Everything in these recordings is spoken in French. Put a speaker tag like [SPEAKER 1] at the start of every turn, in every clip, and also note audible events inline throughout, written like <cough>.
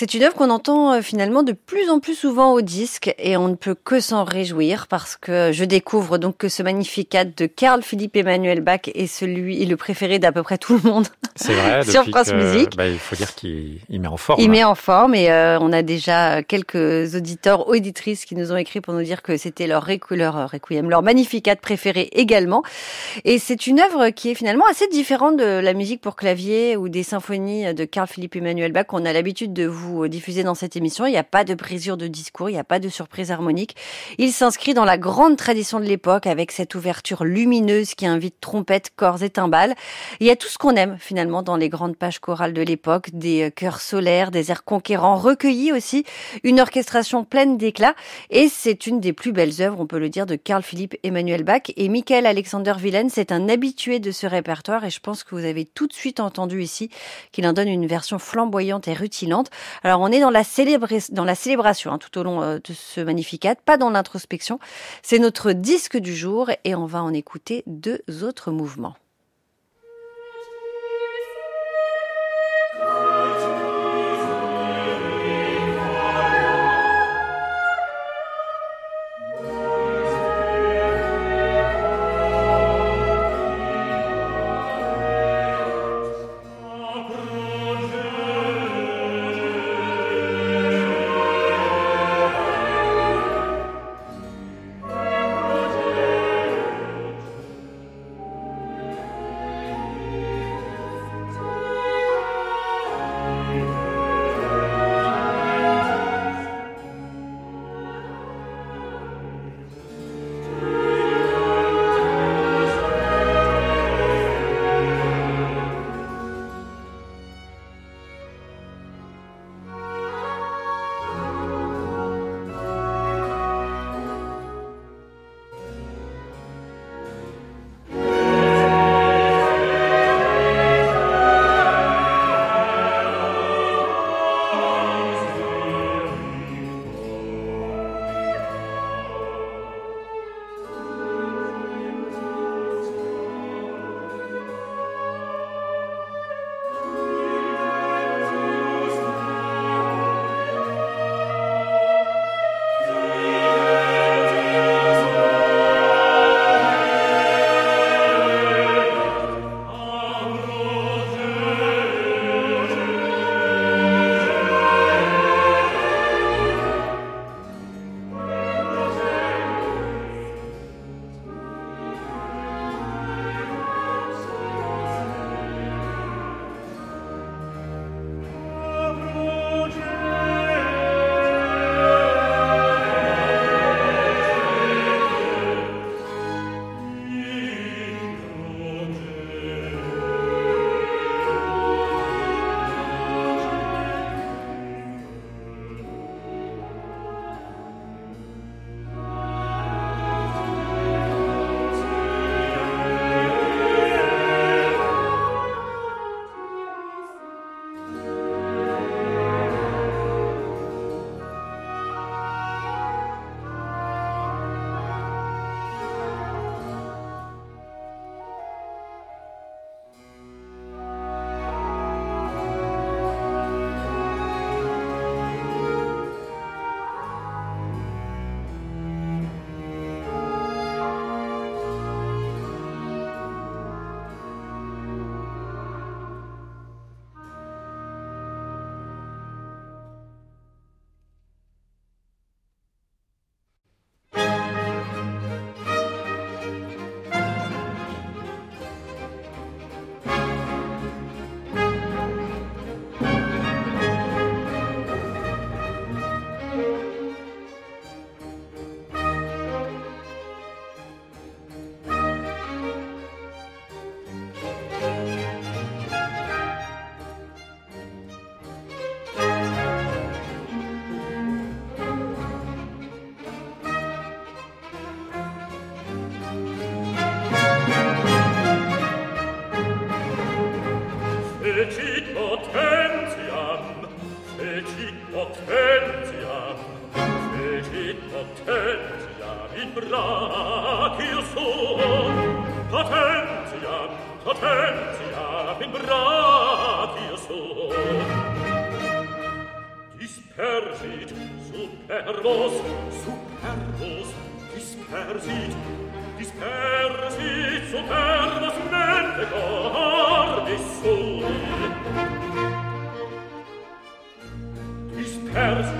[SPEAKER 1] C'est une œuvre qu'on entend euh, finalement de plus en plus souvent au disque et on ne peut que s'en réjouir parce que je découvre donc que ce magnificat de Carl Philippe Emmanuel Bach est celui est le préféré d'à peu près tout le monde. <laughs>
[SPEAKER 2] C'est vrai.
[SPEAKER 1] sur France Musique.
[SPEAKER 2] Bah, il faut dire qu'il met en forme.
[SPEAKER 1] Il met en forme et euh, on a déjà quelques auditeurs auditrices qui nous ont écrit pour nous dire que c'était leur, leur euh, requiem, leur magnificat préféré également. Et c'est une œuvre qui est finalement assez différente de la musique pour clavier ou des symphonies de Carl Philippe Emmanuel Bach qu'on a l'habitude de vous euh, diffusé dans cette émission. Il n'y a pas de brisure de discours, il n'y a pas de surprise harmonique. Il s'inscrit dans la grande tradition de l'époque avec cette ouverture lumineuse qui invite trompettes, corps et timbales. Il y a tout ce qu'on aime finalement dans les grandes pages chorales de l'époque, des euh, chœurs solaires, des airs conquérants recueillis aussi, une orchestration pleine d'éclat et c'est une des plus belles œuvres, on peut le dire, de Carl Philippe Emmanuel Bach et Michael Alexander Willen, c'est un habitué de ce répertoire et je pense que vous avez tout de suite entendu ici qu'il en donne une version flamboyante et rutilante. Alors on est dans la, dans la célébration hein, tout au long euh, de ce magnificat, pas dans l'introspection. C'est notre disque du jour et on va en écouter deux autres mouvements.
[SPEAKER 3] potentia vibratio suo. Dispersit superbos, superbos, dispersit, dispersit superbos mente cordis sui. Dispersit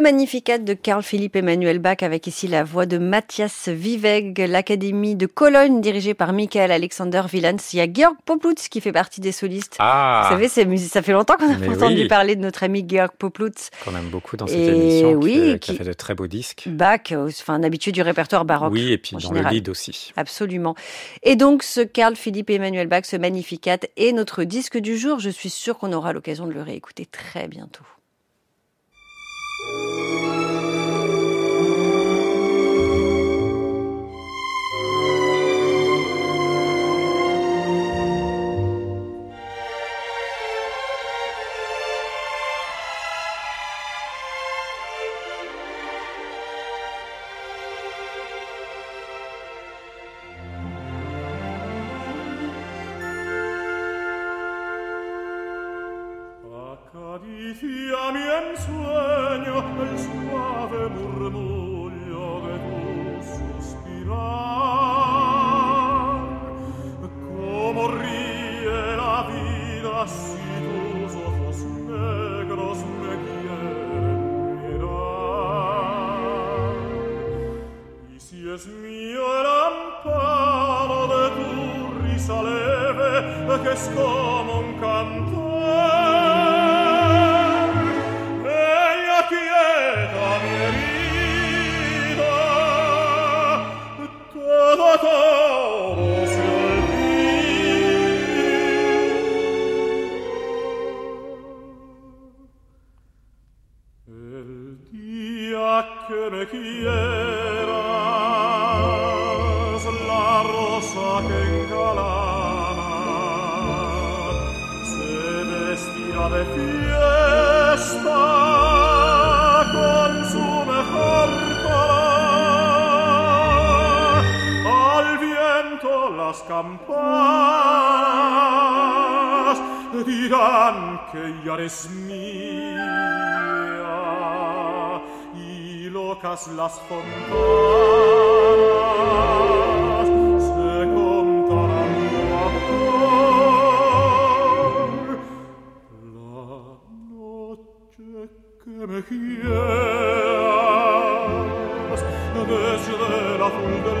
[SPEAKER 1] Le Magnificat de Carl Philipp Emmanuel Bach avec ici la voix de Matthias Viveg, l'Académie de Cologne dirigée par Michael Alexander Wielands. Il y a Georg Poplutz qui fait partie des solistes.
[SPEAKER 2] Ah
[SPEAKER 1] Vous savez, ça fait longtemps qu'on a entendu
[SPEAKER 2] oui.
[SPEAKER 1] parler de notre ami Georg Poplutz.
[SPEAKER 2] qu'on aime beaucoup dans cette
[SPEAKER 1] Et
[SPEAKER 2] émission,
[SPEAKER 1] oui,
[SPEAKER 2] qui, a fait de très beaux disques.
[SPEAKER 1] Bach, euh, enfin un habitué du répertoire baroque.
[SPEAKER 2] Oui, et puis dans
[SPEAKER 1] général.
[SPEAKER 2] le lead aussi.
[SPEAKER 1] Absolument. Et donc, ce Carl Philipp Emmanuel Bach, ce Magnificat, est notre disque du jour. Je suis sûre qu'on aura l'occasion de le réécouter très bientôt.
[SPEAKER 3] Thank you. Las campanas dirán que ya eres mía invocas las fontanas se contarán tu amor la noche que me quieras desde el azul del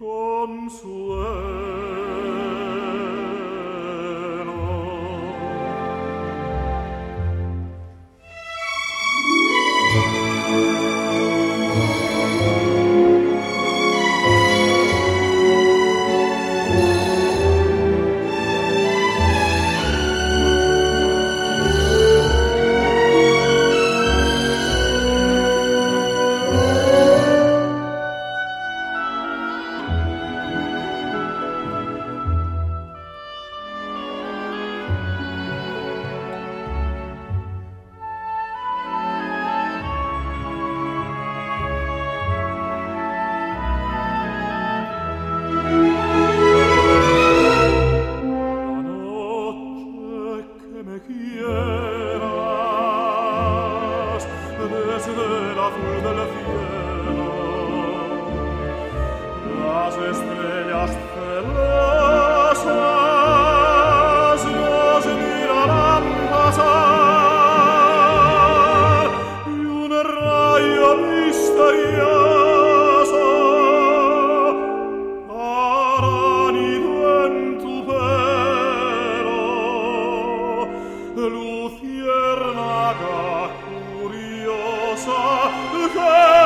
[SPEAKER 3] Consuelo. de la flor del cielo, las estrellas celestes. Joseph!